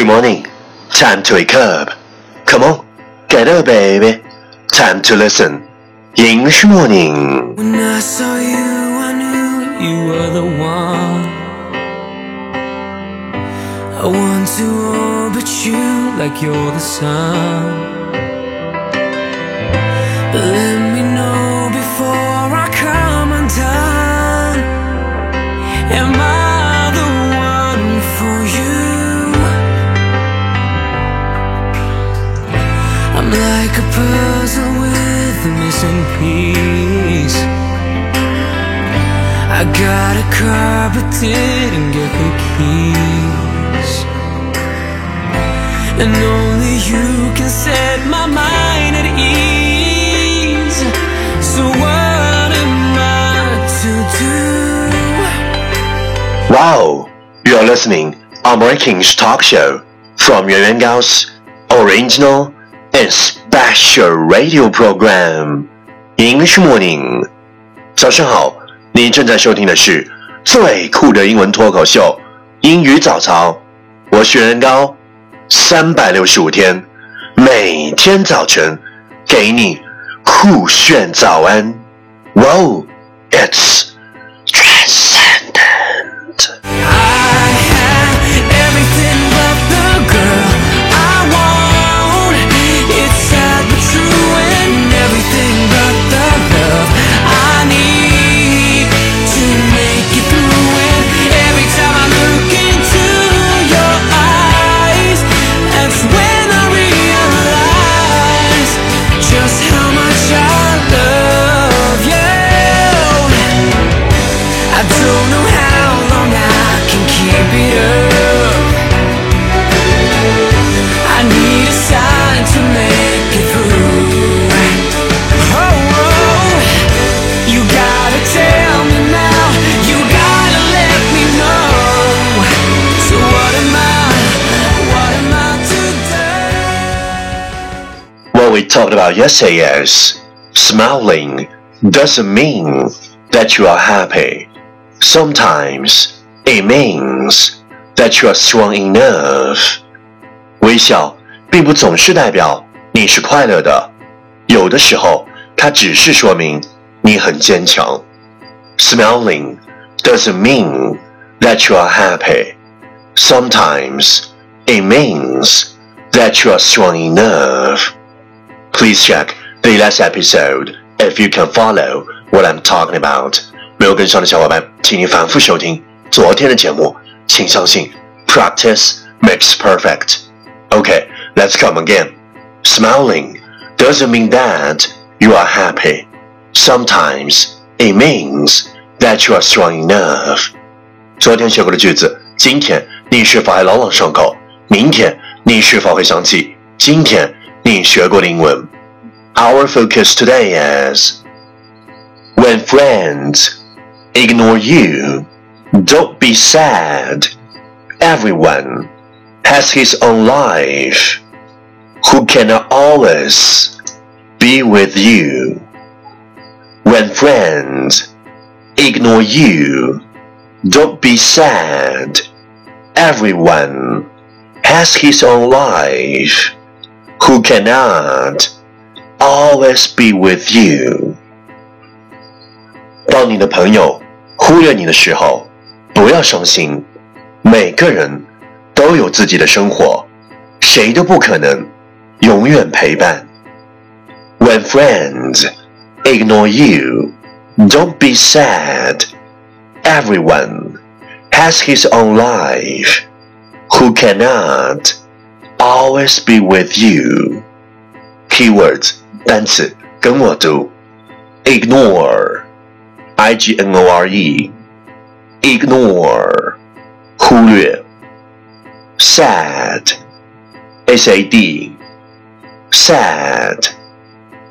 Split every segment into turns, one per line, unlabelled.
Good morning. Time to wake up. Come on, get up, baby. Time to listen. English morning.
When I saw you, I knew you were the one. I want to orbit you like you're the sun. But let me know before I come undone. Am I like a puzzle with a missing piece. I got a car but didn't get the keys. And only you can set my mind at ease. So what am I to do?
Wow, you are listening American's talk show from Yuan Gao's original a special radio program English morning. 早上好，你正在收听的是最酷的英文脱口秀英语早操。我是袁元高，三百六十五天，每天早晨给你酷炫早安。Wow, it's we talked about yesterday is smiling doesn't mean that you are happy. Sometimes it means that you are strong enough. 微笑并不总是代表你是快乐的，有的时候它只是说明你很坚强。Smiling doesn't mean that you are happy. Sometimes it means that you are strong enough. Please check the last episode if you can follow what I'm talking about. 没有跟上的小伙伴， 请你反复收听昨天的节目。请相信，practice makes perfect. Okay, let's come again. Smiling doesn't mean that you are happy. Sometimes it means that you are strong enough. 昨天学过的句子，今天你是否还朗朗上口？明天你是否会想起今天你学过的英文？Our focus today is when friends ignore you, don't be sad. Everyone has his own life. Who cannot always be with you? When friends ignore you, don't be sad. Everyone has his own life. Who cannot always be with you? 当你的朋友忽略你的时候，不要伤心。每个人都有自己的生活，谁都不可能永远陪伴。When friends ignore you, don't be sad. Everyone has his own life. Who cannot always be with you? Keywords 单词跟我读，ignore。 I G N O R E ignore 忽略 sad S A D sad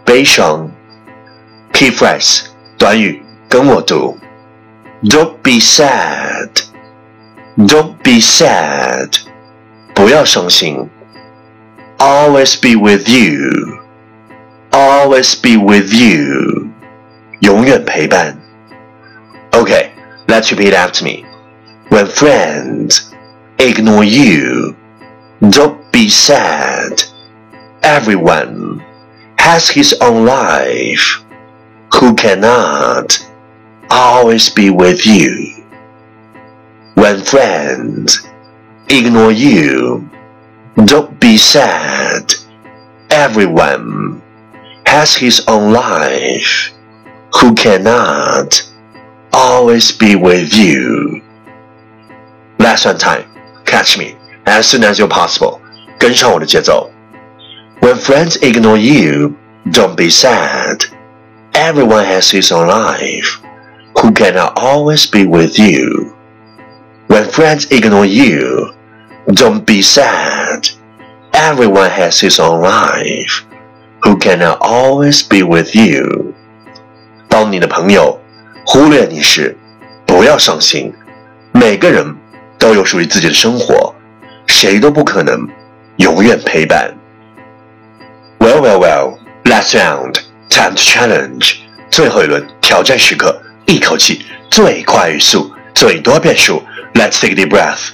悲伤 key phrase 短语跟我读 Don't be sad Don't be sad 不要伤心 Always be with you Always be with you 永远陪伴 Okay, let's repeat after me. When friends ignore you, Don't be sad. Everyone has his own life. Who cannot always be with you? When friends ignore you, don't be sad. Everyone has his own life. Who cannot always be with you? Lesson time. Catch me as soon as you're possible. 跟上我的节奏。When friends ignore you, don't be sad. Everyone has his own life. Who cannot always be with you? When friends ignore you, don't be sad. Everyone has his own life. Who cannot always be with you? 当你的朋友 忽略你时，不要伤心。每个人都有属于自己的生活，谁都不可能永远陪伴。Well, well, well. Last round, time to challenge. 最后一轮挑战时刻，一口气最快语速，最多变数。Let's take a deep breath.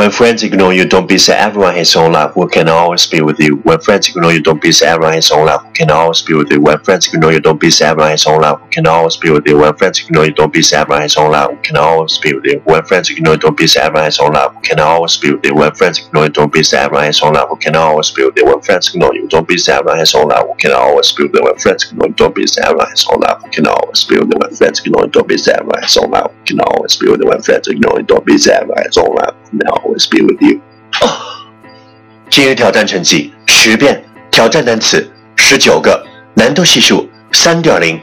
When friends ignore you, don't be sad. Everyone has own life. Who can always be with you? When friends ignore you, don't be sad. Everyone has own life. Who can always be with you? When friends ignore you, don't be sad. Everyone has own life. Who can always be with you? When friends ignore you, don't be sad. Everyone has own life. Who can always be with you? When friends ignore you, don't be sad. Everyone has own life. Who can always be with you? When friends ignore you, don't be sad. Everyone has own life. Who can always be with you? When friends ignore you, don't be sad. Everyone has own life. Who can always be with you? When friends ignore you, don't be sad. Everyone has own life. Who can always be with you? When friends ignore you, don't be sad. Everyone has own life. you know it's been with you. 今日挑战成绩十遍挑战单词十九个难度系数三点零。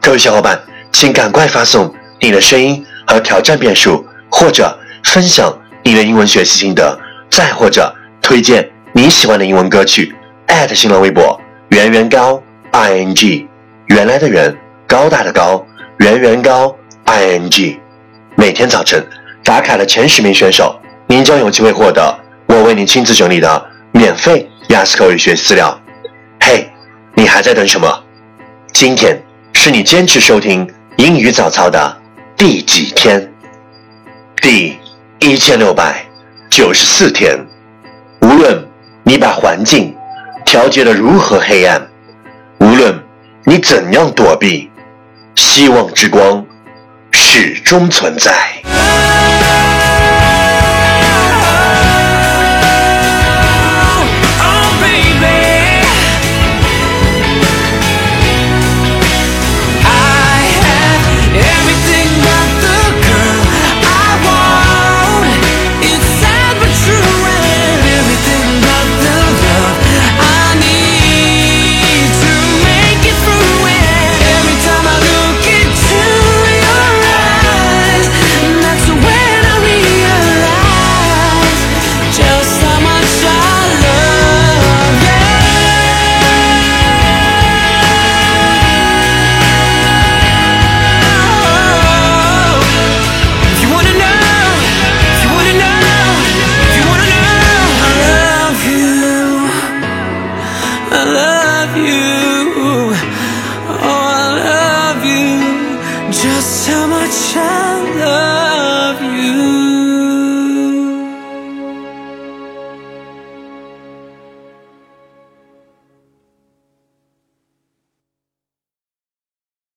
各位小伙伴请赶快发送你的声音和挑战遍数或者分享你的英文学习心得再或者推荐你喜欢的英文歌曲 at 新浪微博圆圆高 ing 原来的圆高大的高圆圆高 ing 每天早晨打卡的前十名选手，您将有机会获得。我为您亲自整理的免费雅思口语学习资料。嘿，你还在等什么？今天是你坚持收听英语早操的第几天？第一千六百九十四天。无论你把环境调节的如何黑暗，无论你怎样躲避，希望之光始终存在。